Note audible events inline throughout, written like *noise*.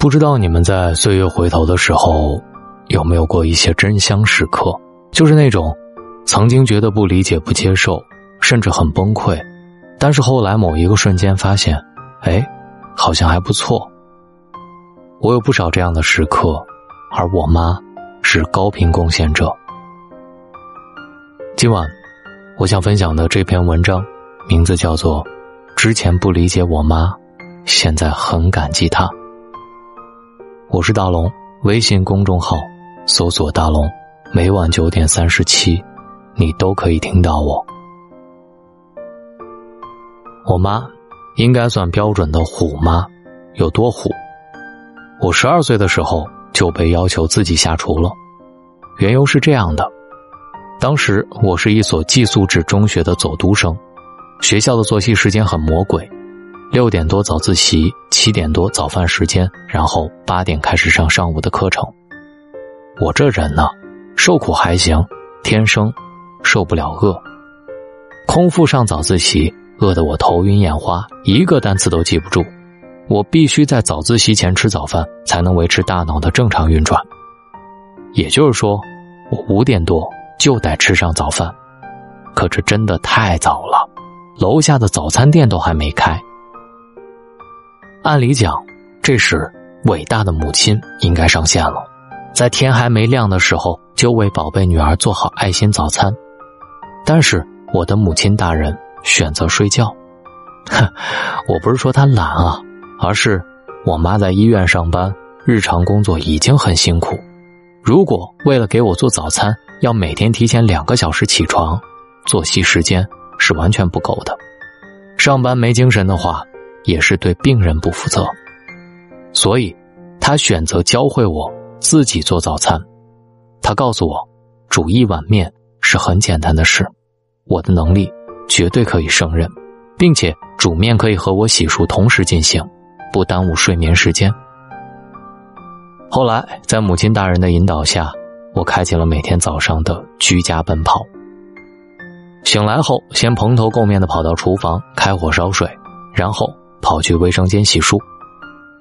不知道你们在岁月回头的时候，有没有过一些真香时刻？就是那种曾经觉得不理解、不接受，甚至很崩溃，但是后来某一个瞬间发现，哎，好像还不错。我有不少这样的时刻，而我妈是高频贡献者。今晚，我想分享的这篇文章，名字叫做《之前不理解我妈，现在很感激她》。我是大龙，微信公众号搜索“大龙”，每晚九点三十七，你都可以听到我。我妈应该算标准的虎妈，有多虎？我十二岁的时候就被要求自己下厨了，缘由是这样的。当时我是一所寄宿制中学的走读生，学校的作息时间很魔鬼，六点多早自习，七点多早饭时间，然后八点开始上上午的课程。我这人呢，受苦还行，天生受不了饿。空腹上早自习，饿得我头晕眼花，一个单词都记不住。我必须在早自习前吃早饭，才能维持大脑的正常运转。也就是说，我五点多。就得吃上早饭，可这真的太早了，楼下的早餐店都还没开。按理讲，这时伟大的母亲应该上线了，在天还没亮的时候就为宝贝女儿做好爱心早餐。但是我的母亲大人选择睡觉，哼，*laughs* 我不是说她懒啊，而是我妈在医院上班，日常工作已经很辛苦，如果为了给我做早餐。要每天提前两个小时起床，作息时间是完全不够的。上班没精神的话，也是对病人不负责。所以，他选择教会我自己做早餐。他告诉我，煮一碗面是很简单的事，我的能力绝对可以胜任，并且煮面可以和我洗漱同时进行，不耽误睡眠时间。后来，在母亲大人的引导下。我开启了每天早上的居家奔跑。醒来后，先蓬头垢面的跑到厨房开火烧水，然后跑去卫生间洗漱。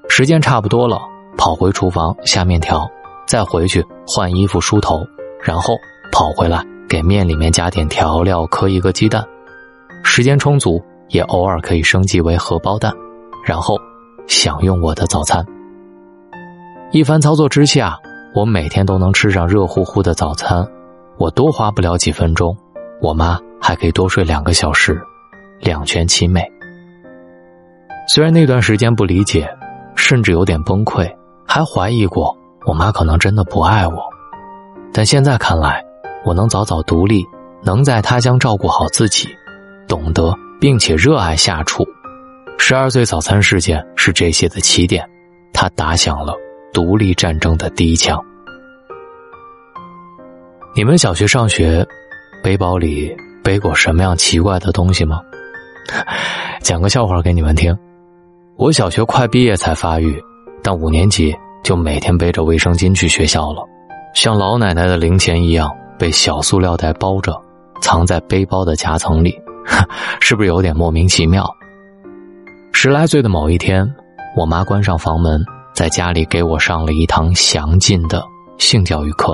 时间差不多了，跑回厨房下面条，再回去换衣服梳头，然后跑回来给面里面加点调料，磕一个鸡蛋。时间充足，也偶尔可以升级为荷包蛋，然后享用我的早餐。一番操作之下。我每天都能吃上热乎乎的早餐，我多花不了几分钟，我妈还可以多睡两个小时，两全其美。虽然那段时间不理解，甚至有点崩溃，还怀疑过我妈可能真的不爱我，但现在看来，我能早早独立，能在他乡照顾好自己，懂得并且热爱下厨。十二岁早餐事件是这些的起点，它打响了。独立战争的第一枪。你们小学上学，背包里背过什么样奇怪的东西吗？*laughs* 讲个笑话给你们听。我小学快毕业才发育，但五年级就每天背着卫生巾去学校了，像老奶奶的零钱一样被小塑料袋包着，藏在背包的夹层里，*laughs* 是不是有点莫名其妙？十来岁的某一天，我妈关上房门。在家里给我上了一堂详尽的性教育课，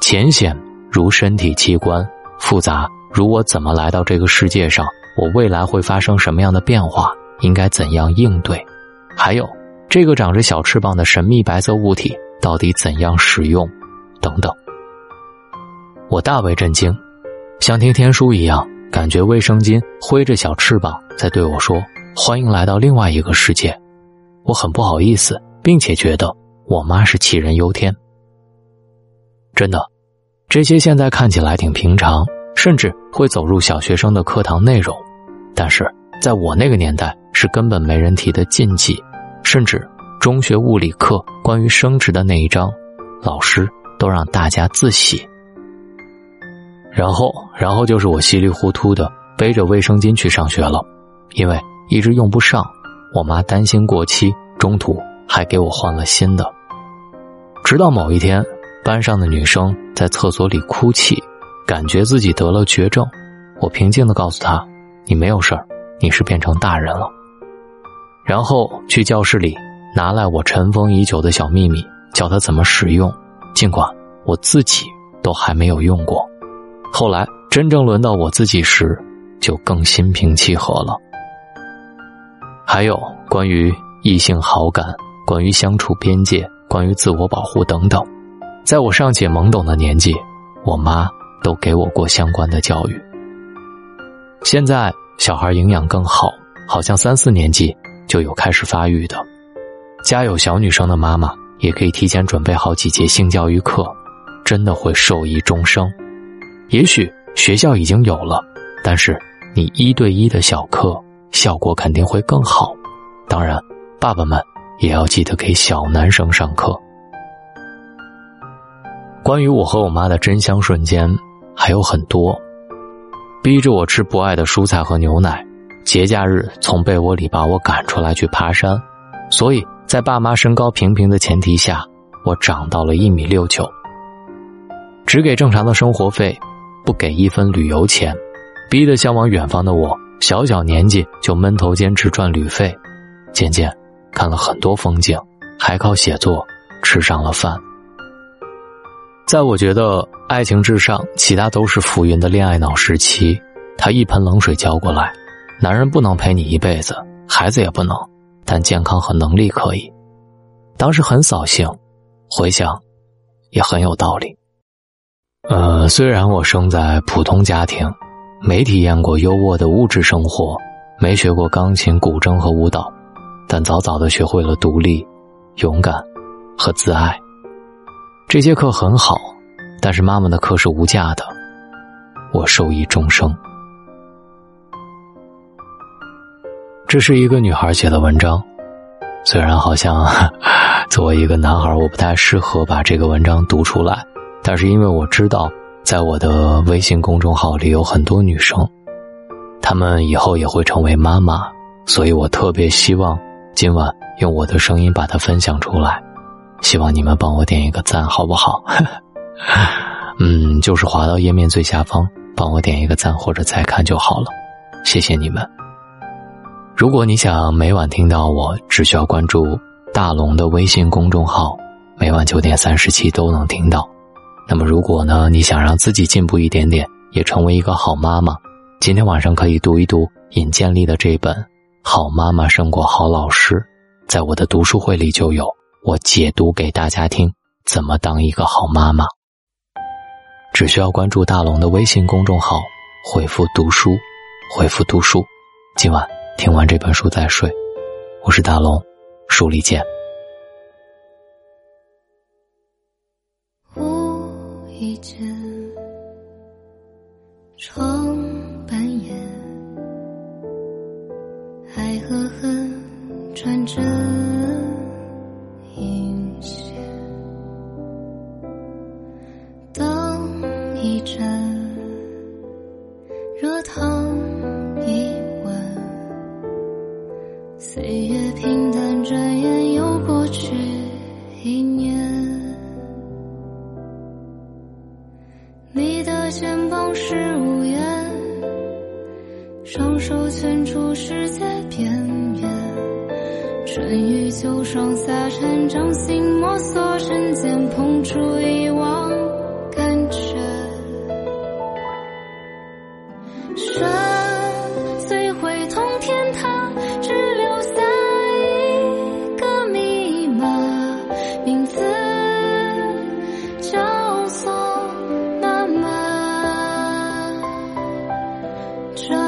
浅显如身体器官，复杂如我怎么来到这个世界上，我未来会发生什么样的变化，应该怎样应对，还有这个长着小翅膀的神秘白色物体到底怎样使用，等等。我大为震惊，像听天书一样，感觉卫生巾挥着小翅膀在对我说：“欢迎来到另外一个世界。”我很不好意思，并且觉得我妈是杞人忧天。真的，这些现在看起来挺平常，甚至会走入小学生的课堂内容，但是在我那个年代是根本没人提的禁忌，甚至中学物理课关于生殖的那一章，老师都让大家自习。然后，然后就是我稀里糊涂的背着卫生巾去上学了，因为一直用不上。我妈担心过期，中途还给我换了新的。直到某一天，班上的女生在厕所里哭泣，感觉自己得了绝症。我平静的告诉她：“你没有事儿，你是变成大人了。”然后去教室里拿来我尘封已久的小秘密，教他怎么使用，尽管我自己都还没有用过。后来真正轮到我自己时，就更心平气和了。还有关于异性好感、关于相处边界、关于自我保护等等，在我尚且懵懂的年纪，我妈都给我过相关的教育。现在小孩营养更好，好像三四年级就有开始发育的。家有小女生的妈妈也可以提前准备好几节性教育课，真的会受益终生。也许学校已经有了，但是你一对一的小课效果肯定会更好。当然，爸爸们也要记得给小男生上课。关于我和我妈的真香瞬间还有很多。逼着我吃不爱的蔬菜和牛奶，节假日从被窝里把我赶出来去爬山，所以在爸妈身高平平的前提下，我长到了一米六九。只给正常的生活费，不给一分旅游钱，逼得向往远方的我，小小年纪就闷头坚持赚旅费，渐渐看了很多风景，还靠写作吃上了饭。在我觉得爱情至上，其他都是浮云的恋爱脑时期，他一盆冷水浇过来。男人不能陪你一辈子，孩子也不能，但健康和能力可以。当时很扫兴，回想，也很有道理。呃，虽然我生在普通家庭，没体验过优渥的物质生活，没学过钢琴、古筝和舞蹈，但早早的学会了独立、勇敢和自爱。这节课很好，但是妈妈的课是无价的，我受益终生。这是一个女孩写的文章，虽然好像 *laughs* 作为一个男孩，我不太适合把这个文章读出来，但是因为我知道，在我的微信公众号里有很多女生，她们以后也会成为妈妈，所以我特别希望今晚用我的声音把它分享出来。希望你们帮我点一个赞，好不好？*laughs* 嗯，就是滑到页面最下方，帮我点一个赞或者再看就好了，谢谢你们。如果你想每晚听到我，只需要关注大龙的微信公众号，每晚九点三十七都能听到。那么，如果呢，你想让自己进步一点点，也成为一个好妈妈，今天晚上可以读一读尹建莉的这本《好妈妈胜过好老师》，在我的读书会里就有。我解读给大家听，怎么当一个好妈妈。只需要关注大龙的微信公众号，回复“读书”，回复“读书”。今晚听完这本书再睡。我是大龙，书里见。无意间，窗半掩，爱和恨转折。岁月平淡转眼又过去一年。你的肩膀是屋檐双手圈出世界边缘春雨秋霜夏蝉掌心摩挲瞬间碰出一汪说。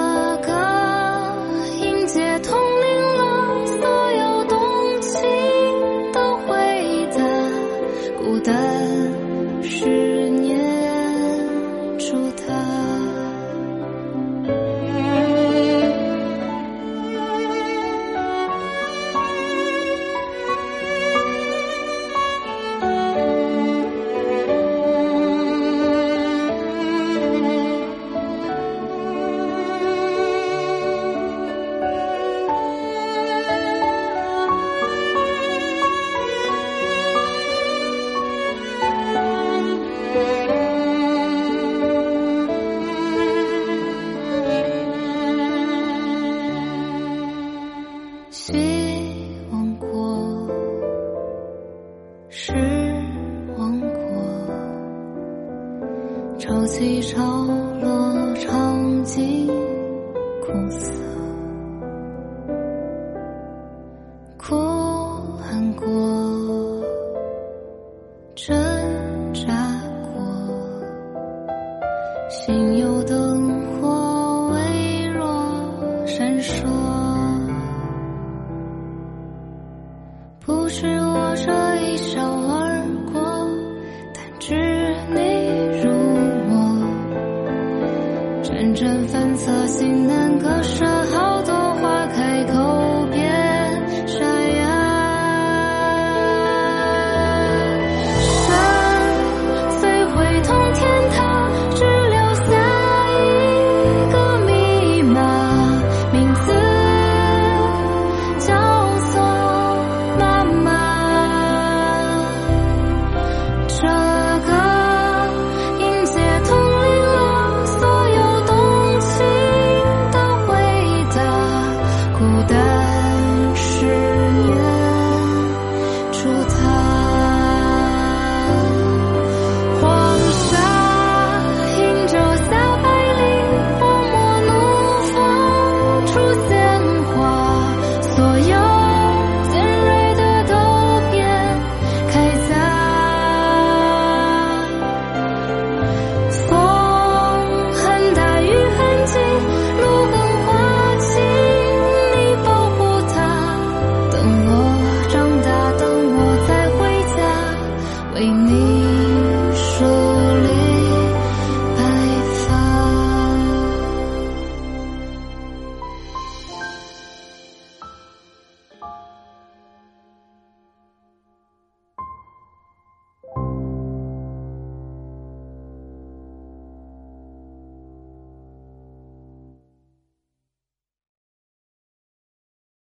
希望过失望过潮起潮落尝尽苦涩苦恨过挣扎。身份测，心难割舍。